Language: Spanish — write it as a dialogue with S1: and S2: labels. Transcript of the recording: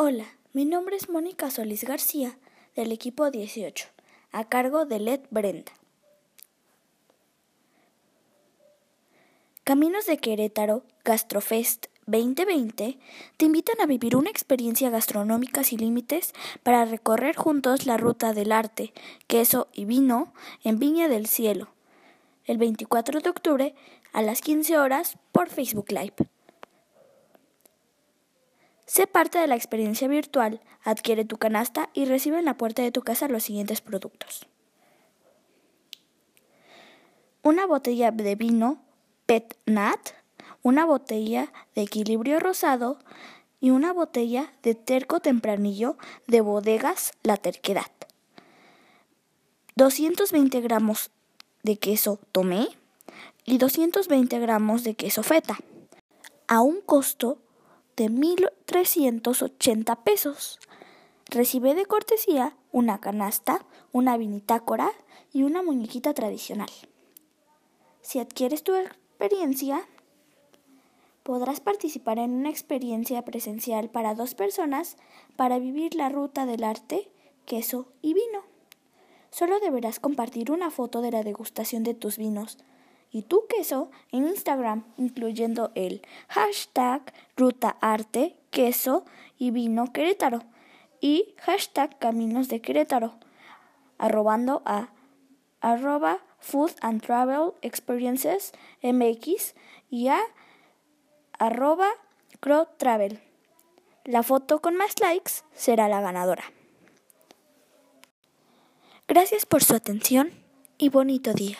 S1: Hola, mi nombre es Mónica Solís García, del equipo 18, a cargo de Led Brenda. Caminos de Querétaro, Gastrofest 2020 te invitan a vivir una experiencia gastronómica sin límites para recorrer juntos la ruta del arte, queso y vino en Viña del Cielo, el 24 de octubre a las 15 horas por Facebook Live. Sé parte de la experiencia virtual, adquiere tu canasta y recibe en la puerta de tu casa los siguientes productos. Una botella de vino Pet Nat, una botella de equilibrio rosado y una botella de terco tempranillo de bodegas La Terquedad. 220 gramos de queso tomé y 220 gramos de queso feta a un costo de 1.380 pesos. Recibe de cortesía una canasta, una vinitácora y una muñequita tradicional. Si adquieres tu experiencia, podrás participar en una experiencia presencial para dos personas para vivir la ruta del arte, queso y vino. Solo deberás compartir una foto de la degustación de tus vinos y tu queso en Instagram, incluyendo el hashtag Ruta Arte, Queso y Vino Querétaro y hashtag Caminos de Querétaro, arrobando a arroba Food and Travel Experiences MX y a arroba Travel. La foto con más likes será la ganadora. Gracias por su atención y bonito día.